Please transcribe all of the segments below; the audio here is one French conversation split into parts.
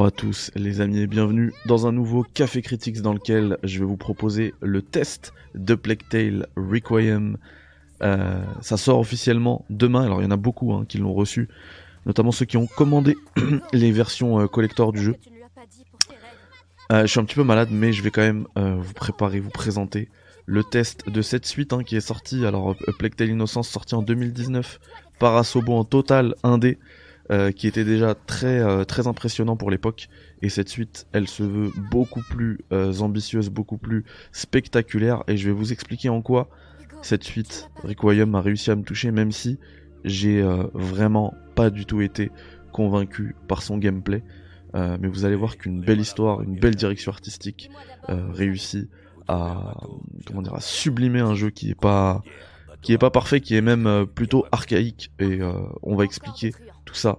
Bonjour à tous les amis et bienvenue dans un nouveau Café Critics dans lequel je vais vous proposer le test de Plague Tale Requiem. Euh, ça sort officiellement demain, alors il y en a beaucoup hein, qui l'ont reçu, notamment ceux qui ont commandé les versions euh, collector du jeu. Euh, je suis un petit peu malade mais je vais quand même vous préparer, vous présenter le test de cette suite hein, qui est sortie. Alors Plague Tale Innocence sorti en 2019 par Asobo en total indé. Euh, qui était déjà très euh, très impressionnant pour l'époque. Et cette suite elle se veut beaucoup plus euh, ambitieuse beaucoup plus spectaculaire. Et je vais vous expliquer en quoi cette suite Requiem a réussi à me toucher même si j'ai vraiment pas du tout été convaincu par son gameplay. Mais vous allez voir qu'une belle histoire une belle direction artistique réussit à comment dire à sublimer un jeu qui est pas qui est pas parfait, qui est même plutôt archaïque et on va expliquer tout ça.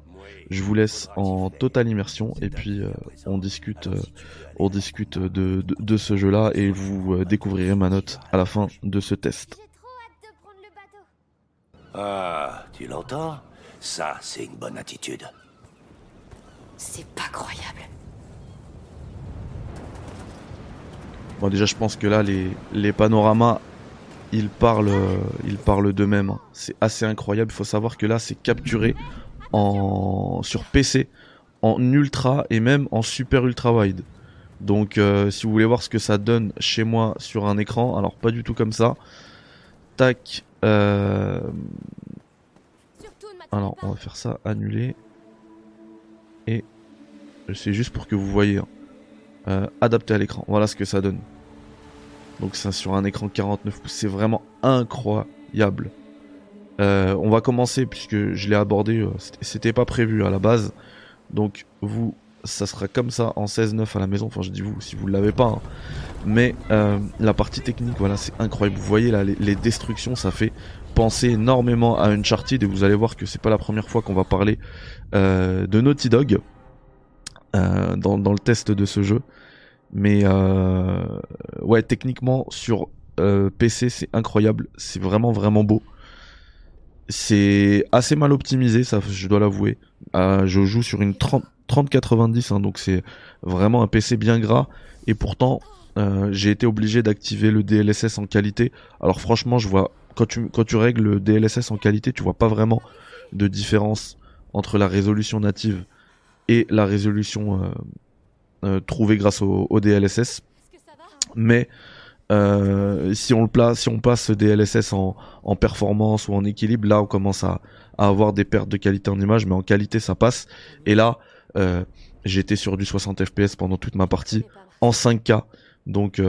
Je vous laisse en totale immersion et puis euh, on discute, euh, on discute de, de, ce jeu-là et vous euh, découvrirez ma note à la fin de ce test. Ah, tu l'entends? Ça, c'est une bonne attitude. C'est pas croyable. Bon, déjà, je pense que là, les, les panoramas, ils parlent, d'eux-mêmes. Hein. C'est assez incroyable. Il faut savoir que là, c'est capturé en sur PC en ultra et même en super ultra wide. Donc euh, si vous voulez voir ce que ça donne chez moi sur un écran, alors pas du tout comme ça. Tac. Euh, alors on va faire ça, annuler. Et c'est juste pour que vous voyez. Hein. Euh, adapté à l'écran. Voilà ce que ça donne. Donc ça sur un écran 49 pouces, c'est vraiment incroyable. Euh, on va commencer puisque je l'ai abordé, euh, c'était pas prévu à la base. Donc vous, ça sera comme ça en 16-9 à la maison. Enfin je dis vous, si vous ne l'avez pas. Hein. Mais euh, la partie technique, voilà, c'est incroyable. Vous voyez là, les, destructions, ça fait penser énormément à Uncharted et vous allez voir que c'est pas la première fois qu'on va parler de Naughty Dog dans, dans, le test de ce jeu. Mais ouais, techniquement sur PC, c'est incroyable. C'est vraiment vraiment beau. C'est assez mal optimisé, ça, je dois l'avouer. Euh, je joue sur une 30, 3090, hein, donc c'est vraiment un PC bien gras. Et pourtant, euh, j'ai été obligé d'activer le DLSS en qualité. Alors franchement, je vois quand tu quand tu règles le DLSS en qualité, tu vois pas vraiment de différence entre la résolution native et la résolution euh, trouvée grâce au, DLSS. Mais euh, si on le place, si on passe DLSS en, performance ou en équilibre, là on commence à, avoir des pertes de qualité en image, mais en qualité ça passe. Et là, euh, j'étais sur du 60 fps pendant toute ma partie en 5K. Donc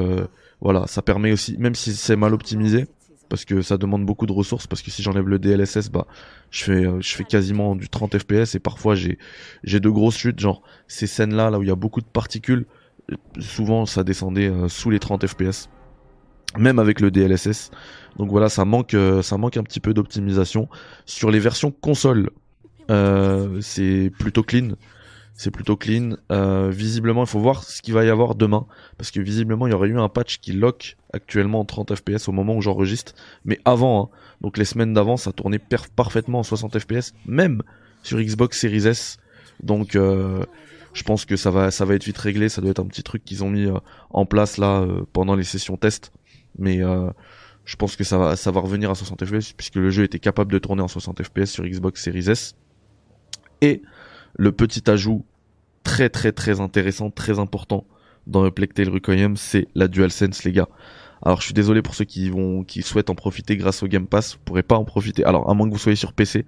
voilà, ça permet aussi, même si c'est mal optimisé, parce que ça demande beaucoup de ressources, parce que si j'enlève le DLSS, bah je fais je fais quasiment du 30 fps et parfois j'ai j'ai de grosses chutes, genre ces scènes là là où il y a beaucoup de particules, souvent ça descendait sous les 30 fps même avec le DLSS. Donc voilà, ça manque, euh, ça manque un petit peu d'optimisation sur les versions console. Euh, c'est plutôt clean, c'est plutôt clean. Euh, visiblement, il faut voir ce qu'il va y avoir demain, parce que visiblement, il y aurait eu un patch qui lock actuellement en 30 fps au moment où j'enregistre, mais avant, hein. donc les semaines d'avant, ça tournait parfaitement en 60 fps, même sur Xbox Series S. Donc je pense que ça va, ça va être vite réglé. Ça doit être un petit truc qu'ils ont mis en place là pendant les sessions test mais euh, je pense que ça va, ça va revenir à 60 fps puisque le jeu était capable de tourner en 60 fps sur Xbox Series S. Et le petit ajout très très très intéressant, très important dans le Plague Tale Requiem, c'est la DualSense les gars. Alors je suis désolé pour ceux qui vont, qui souhaitent en profiter grâce au Game Pass, vous pourrez pas en profiter. Alors à moins que vous soyez sur PC,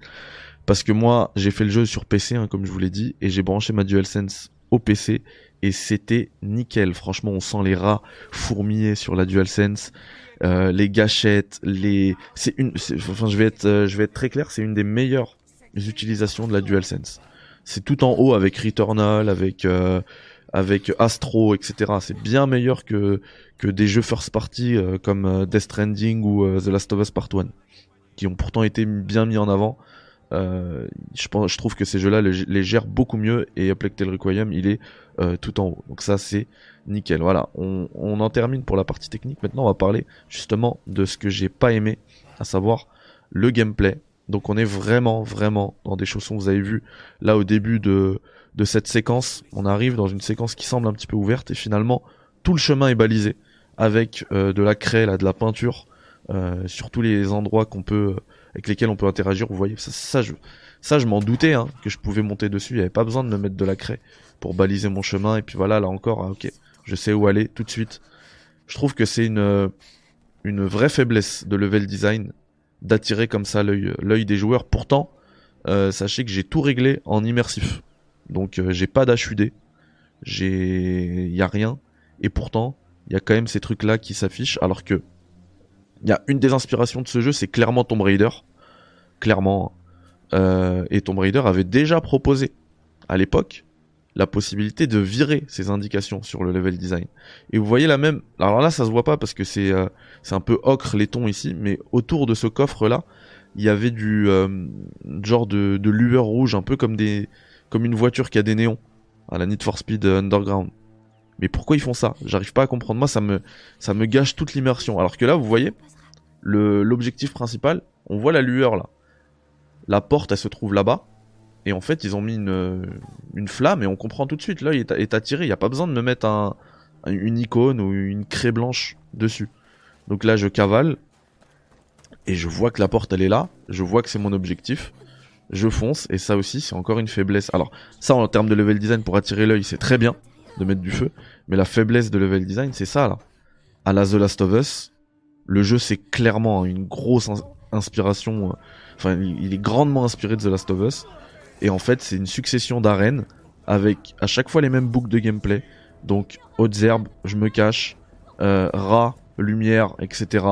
parce que moi j'ai fait le jeu sur PC, hein, comme je vous l'ai dit, et j'ai branché ma DualSense au PC et c'était nickel. Franchement, on sent les rats fourmiller sur la DualSense, euh, les gâchettes, les. C'est une. Enfin, je vais être, euh, je vais être très clair, c'est une des meilleures utilisations de la DualSense. C'est tout en haut avec Returnal, avec euh, avec Astro, etc. C'est bien meilleur que que des jeux first party euh, comme Death Stranding ou The Last of Us Part 1, qui ont pourtant été bien mis en avant. Euh, je, pense, je trouve que ces jeux-là les, gèrent beaucoup mieux et Tale Requiem il est euh, tout en haut. Donc ça c'est nickel. Voilà, on, on, en termine pour la partie technique. Maintenant on va parler justement de ce que j'ai pas aimé, à savoir le gameplay. Donc on est vraiment vraiment dans des chaussons. Vous avez vu là au début de de cette séquence. On arrive dans une séquence qui semble un petit peu ouverte et finalement tout le chemin est balisé avec euh, de la craie, là, de la peinture euh, sur tous les endroits qu'on peut avec lesquels on peut interagir. Vous voyez, ça, ça je, ça, je m'en doutais hein, que je pouvais monter dessus. Il n'y avait pas besoin de me mettre de la craie pour baliser mon chemin. Et puis voilà, là encore, ah, ok, je sais où aller tout de suite. Je trouve que c'est une une vraie faiblesse de level design d'attirer comme ça l'œil des joueurs. Pourtant, euh, sachez que j'ai tout réglé en immersif. Donc euh, j'ai pas d'HUD, j'ai y a rien et pourtant, il y a quand même ces trucs là qui s'affichent alors que y a une des inspirations de ce jeu, c'est clairement Tomb Raider. Clairement. Euh, et Tomb Raider avait déjà proposé à l'époque la possibilité de virer ces indications sur le level design. Et vous voyez la même. Alors là, ça se voit pas parce que c'est euh, un peu ocre les tons ici, mais autour de ce coffre là, il y avait du euh, genre de, de lueur rouge, un peu comme des comme une voiture qui a des néons à la Need for Speed Underground. Mais pourquoi ils font ça? J'arrive pas à comprendre. Moi, ça me ça me gâche toute l'immersion. Alors que là, vous voyez, l'objectif principal, on voit la lueur là. La porte, elle se trouve là-bas. Et en fait, ils ont mis une, une flamme et on comprend tout de suite. L'œil est, attiré. Il n'y a pas besoin de me mettre un, une icône ou une craie blanche dessus. Donc là, je cavale et je vois que la porte elle est là. Je vois que c'est mon objectif. Je fonce et ça aussi, c'est encore une faiblesse. Alors ça, en termes de level design pour attirer l'œil, c'est très bien de mettre du feu. Mais la faiblesse de level design, c'est ça là. À la The Last of Us, le jeu c'est clairement une grosse inspiration. Euh, enfin, il est grandement inspiré de The Last of Us. Et en fait, c'est une succession d'arènes avec à chaque fois les mêmes boucles de gameplay. Donc, hautes herbes, je me cache, euh, rats, lumière, etc.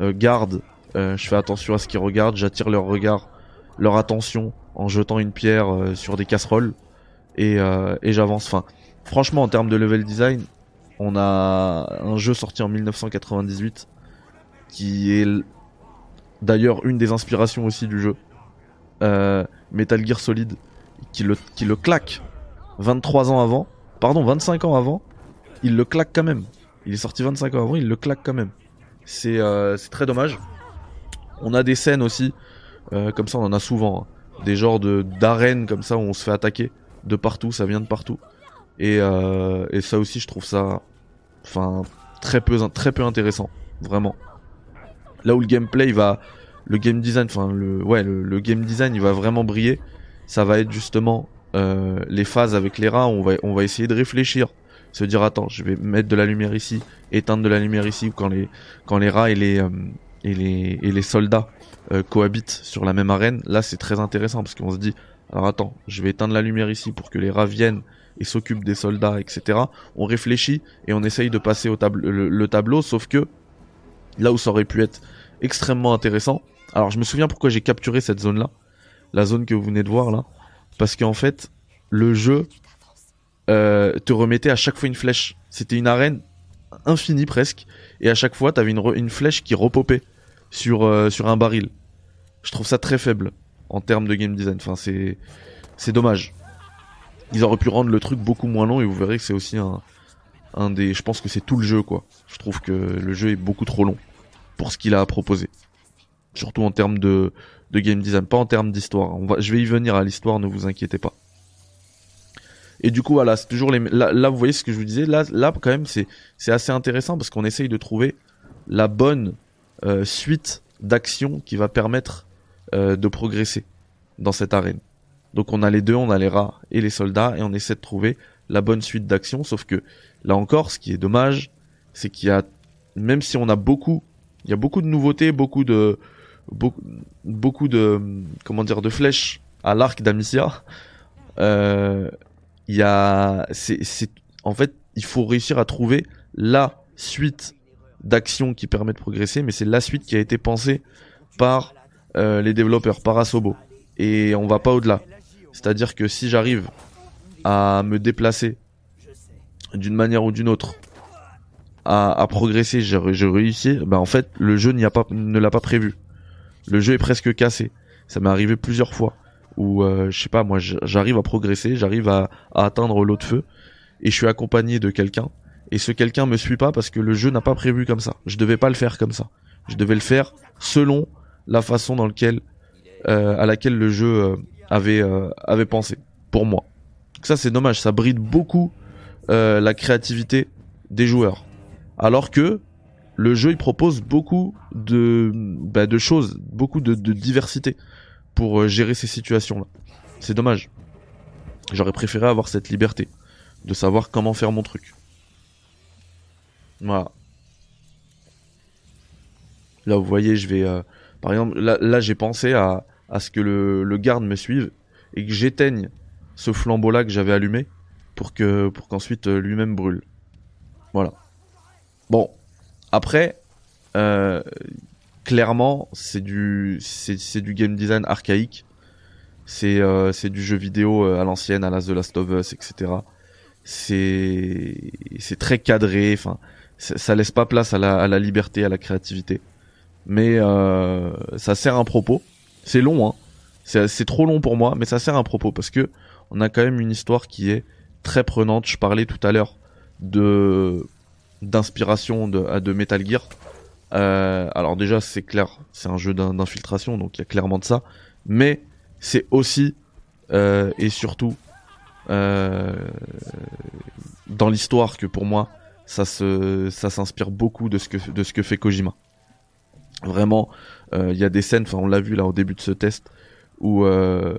Euh, garde, euh, je fais attention à ce qu'ils regardent, j'attire leur regard, leur attention en jetant une pierre euh, sur des casseroles et, euh, et j'avance. Enfin, franchement, en termes de level design, on a un jeu sorti en 1998 qui est d'ailleurs une des inspirations aussi du jeu. Euh, Metal Gear Solid qui le, qui le claque 23 ans avant, pardon 25 ans avant, il le claque quand même. Il est sorti 25 ans avant, il le claque quand même. C'est euh, très dommage. On a des scènes aussi, euh, comme ça on en a souvent, hein. des genres d'arènes comme ça où on se fait attaquer de partout, ça vient de partout. Et, et ça aussi je trouve ça, enfin très peu très peu intéressant, vraiment. Là où le gameplay va le game design, enfin le ouais le, game design il va vraiment briller. Ça va être justement euh, les phases avec les rats. On va on va essayer de réfléchir, se dire attends je vais mettre de la lumière ici, éteindre de la lumière ici quand les quand les rats et les euh, et les et les soldats euh, cohabitent sur la même arène. Là c'est très intéressant parce qu'on se dit alors attends je vais éteindre la lumière ici pour que les rats viennent et s'occupent des soldats etc. On réfléchit et on essaye de passer au tableau le tableau sauf que là où ça aurait pu être extrêmement intéressant alors je me souviens pourquoi j'ai capturé cette zone là, la zone que vous venez de voir là, parce qu'en fait le jeu euh, te remettait à chaque fois une flèche. C'était une arène infinie presque, et à chaque fois t'avais une, une flèche qui repopait sur euh, sur un baril. Je trouve ça très faible en termes de game design. Enfin c'est c'est dommage. Ils auraient pu rendre le truc beaucoup moins long et vous verrez que c'est aussi un un des. Je pense que c'est tout le jeu quoi. Je trouve que le jeu est beaucoup trop long pour ce qu'il a à proposer surtout en termes de, de game design, pas en termes d'histoire. Va, je vais y venir à l'histoire, ne vous inquiétez pas. Et du coup, voilà, c'est toujours les. Là, vous voyez ce que je vous disais. Là, là, quand même, c'est c'est assez intéressant parce qu'on essaye de trouver la bonne euh, suite d'actions qui va permettre euh, de progresser dans cette arène. Donc, on a les deux, on a les rats et les soldats, et on essaie de trouver la bonne suite d'actions. Sauf que là encore, ce qui est dommage, c'est qu'il y a, même si on a beaucoup, il y a beaucoup de nouveautés, beaucoup de beaucoup, beaucoup de comment dire de flèches à l'arc d'Amicia. Euh, il y a, c'est, en fait, il faut réussir à trouver la suite d'actions qui permet de progresser, mais c'est la suite qui a été pensée par euh, les développeurs, par Asobo. Et on va pas au-delà. C'est-à-dire que si j'arrive à me déplacer d'une manière ou d'une autre, à, à progresser, je réussis, ben en fait le jeu n'y a pas, ne l'a pas prévu le jeu est presque cassé. Ça m'est arrivé plusieurs fois où euh, je sais pas moi j'arrive à progresser, j'arrive à, atteindre l'eau de feu et je suis accompagné de quelqu'un et ce quelqu'un me suit pas parce que le jeu n'a pas prévu comme ça. Je devais pas le faire comme ça. Je devais le faire selon la façon dans lequel euh, à laquelle le jeu euh, avait avait pensé pour moi. Ça c'est dommage, ça bride beaucoup la créativité des joueurs. Alors que le jeu il propose beaucoup de, bah, choses, beaucoup de, diversité pour euh, gérer ces situations là. C'est dommage. J'aurais préféré avoir cette liberté de savoir comment faire mon truc. Voilà. Là, vous voyez, je vais. euh, par exemple, là, j'ai pensé à, à ce que le, le garde me suive et que j'éteigne ce flambeau-là que j'avais allumé pour que pour qu'ensuite euh, lui-même brûle. Voilà. Bon. Après, euh, clairement, c'est du c'est du game design archaïque. C'est euh, du jeu vidéo euh, à l'ancienne, à la The Last of Us, etc. C'est c'est très cadré. Enfin, ça laisse pas place à la, liberté, à la créativité. Mais euh, ça sert un propos. C'est long, hein. C'est c'est trop long pour moi, mais ça sert un propos parce que on a quand même une histoire qui est très prenante. Je parlais tout à l'heure de d'inspiration de, de Metal Gear. Euh, alors déjà, c'est clair, c'est un jeu d'in- d'infiltration, donc il y a clairement de ça. Mais c'est aussi euh, et surtout euh, dans l'histoire que pour moi, ça s'inspire beaucoup de ce que de ce que fait Kojima. Vraiment, il y a des scènes, enfin on l'a vu là au début de ce test, où euh,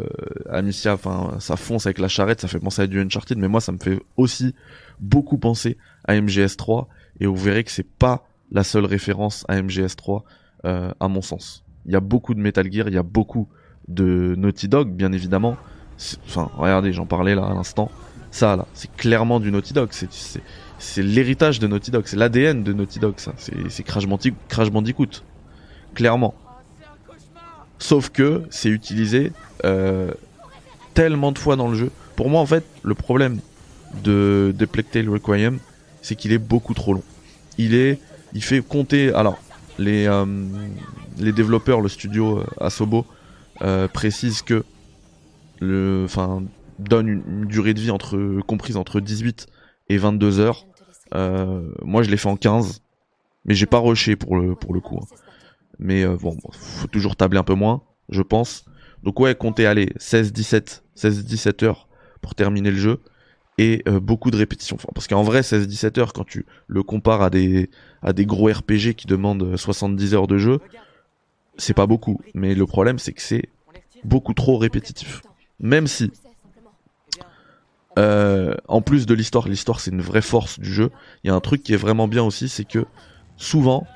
Amicia, enfin ça fonce avec la charrette, ça fait penser à du Uncharted, mais moi ça me fait aussi beaucoup penser à MGS3, et vous verrez que c'est pas la seule référence à MGS3 euh, à mon sens. Il y a beaucoup de Metal Gear, il y a beaucoup de Naughty Dog, bien évidemment. Enfin, regardez, j'en parlais là à l'instant. Ça là, c'est clairement du Naughty Dog. C'est l'héritage de Naughty Dog, c'est l'ADN de Naughty Dog. Ça, c'est c'est Crash, Crash Bandicoot, clairement. Sauf que c'est utilisé euh, tellement de fois dans le jeu. Pour moi, en fait, le problème de, de Plague Tale Requiem, c'est qu'il est beaucoup trop long. Il est, il fait compter. Alors, les euh, les développeurs, le studio euh, Asobo euh, précise que le, enfin, donne une, durée de vie comprise entre 18 et 22 heures. Euh, moi, je l'ai fait en 15, mais j'ai pas rushé pour le pour le coup. hein. Mais euh, bon, faut toujours tabler un peu moins, je pense. Donc ouais, comptez aller 16 17 16 17 heures pour terminer le jeu et euh, beaucoup de répétitions. Parce qu'en vrai 16 17 heures quand tu le compares à des à des gros RPG qui demandent 70 heures de jeu, c'est pas beaucoup, mais le problème c'est que c'est beaucoup trop répétitif. Même si euh, en plus de l'histoire, l'histoire c'est une vraie force du jeu. Il y a un truc qui est vraiment bien aussi, c'est que souvent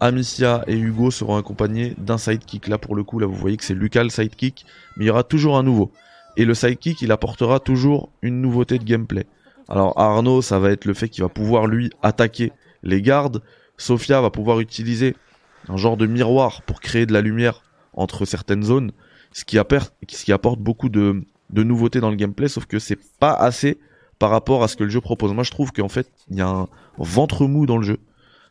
Amicia et Hugo seront accompagnés d'un sidekick. Là pour le coup, là vous voyez que c'est Lucas le sidekick, mais il y aura toujours un nouveau. Et le sidekick, il apportera toujours une nouveauté de gameplay. Alors Arnaud, ça va être le fait qu'il va pouvoir lui attaquer les gardes. Sophia va pouvoir utiliser un genre de miroir pour créer de la lumière entre certaines zones, ce qui, apporte, beaucoup de, de nouveautés dans le gameplay, sauf que c'est pas assez par rapport à ce que le jeu propose. Moi je trouve qu'en fait, il y a un ventre mou dans le jeu.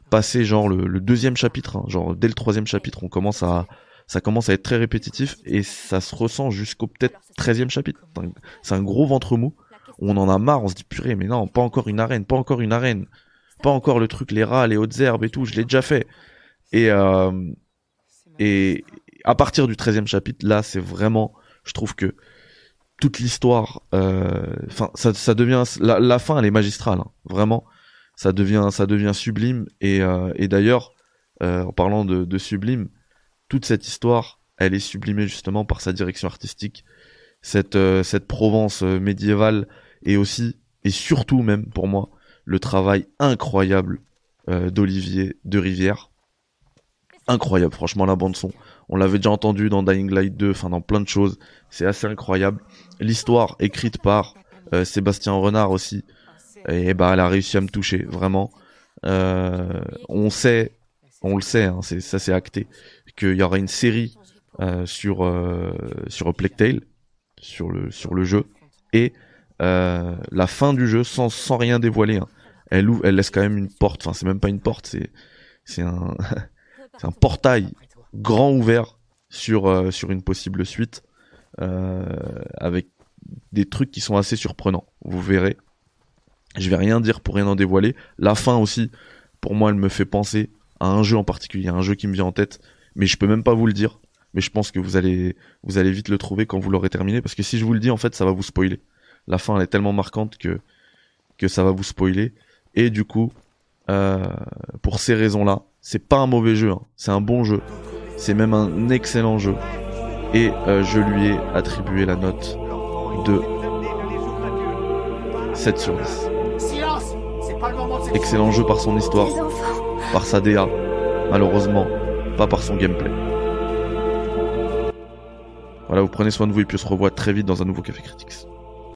Passé genre le, le deuxième chapitre, hein, genre dès le troisième chapitre, on commence à, ça commence à être très répétitif et ça se ressent jusqu'au peut-être 13e chapitre. C'est un- C'est un gros ventre mou. On en a marre, on se dit purée, mais non, pas encore une arène, pas encore une arène, pas encore le truc, les rats, les hautes herbes et tout, je l'ai déjà fait. Et, euh, et à partir du 13e chapitre, là, c'est vraiment, je trouve que toute l'histoire, euh, enfin, ça, ça devient, la, la fin, elle est magistrale, hein, vraiment, ça devient, ça devient sublime. Et, euh, et d'ailleurs, euh, en parlant de, de sublime, toute cette histoire, elle est sublimée justement par sa direction artistique, cette, euh, cette Provence euh, médiévale, et aussi, et surtout même pour moi, le travail incroyable euh, d'Olivier de Rivière. Incroyable, franchement, la bande son. On l'avait déjà entendu dans Dying Light 2, enfin dans plein de choses. C'est assez incroyable. L'histoire écrite par euh, Sébastien Renard aussi, et bah elle a réussi à me toucher, vraiment. Euh, on sait, on le sait, hein, ça c'est acté, qu'il y aura une série euh, sur euh, sur Tale, sur le sur le jeu, et euh, la fin du jeu sans sans rien dévoiler. hein, elle ouvre, elle laisse quand même une porte. Enfin, c'est même pas une porte, c'est c'est un c'est un portail grand ouvert sur euh, sur une possible suite euh, avec des trucs qui sont assez surprenants. Vous verrez. Je vais rien dire pour rien en dévoiler. La fin aussi, pour moi, elle me fait penser à un jeu en particulier, un jeu qui me vient en tête, mais je peux même pas vous le dire. Mais je pense que vous allez vous allez vite le trouver quand vous l'aurez terminé, parce que si je vous le dis, en fait, ça va vous spoiler. La fin elle est tellement marquante que que ça va vous spoiler. Et du coup, euh, pour ces raisons-là, c'est pas un mauvais jeu, hein. c'est un bon jeu, c'est même un excellent jeu. Et euh, je lui ai attribué la note de 7 sur 10. Excellent jeu par son histoire, par sa DA, malheureusement, pas par son gameplay. Voilà, vous prenez soin de vous et puis on se revoit très vite dans un nouveau Café Critics.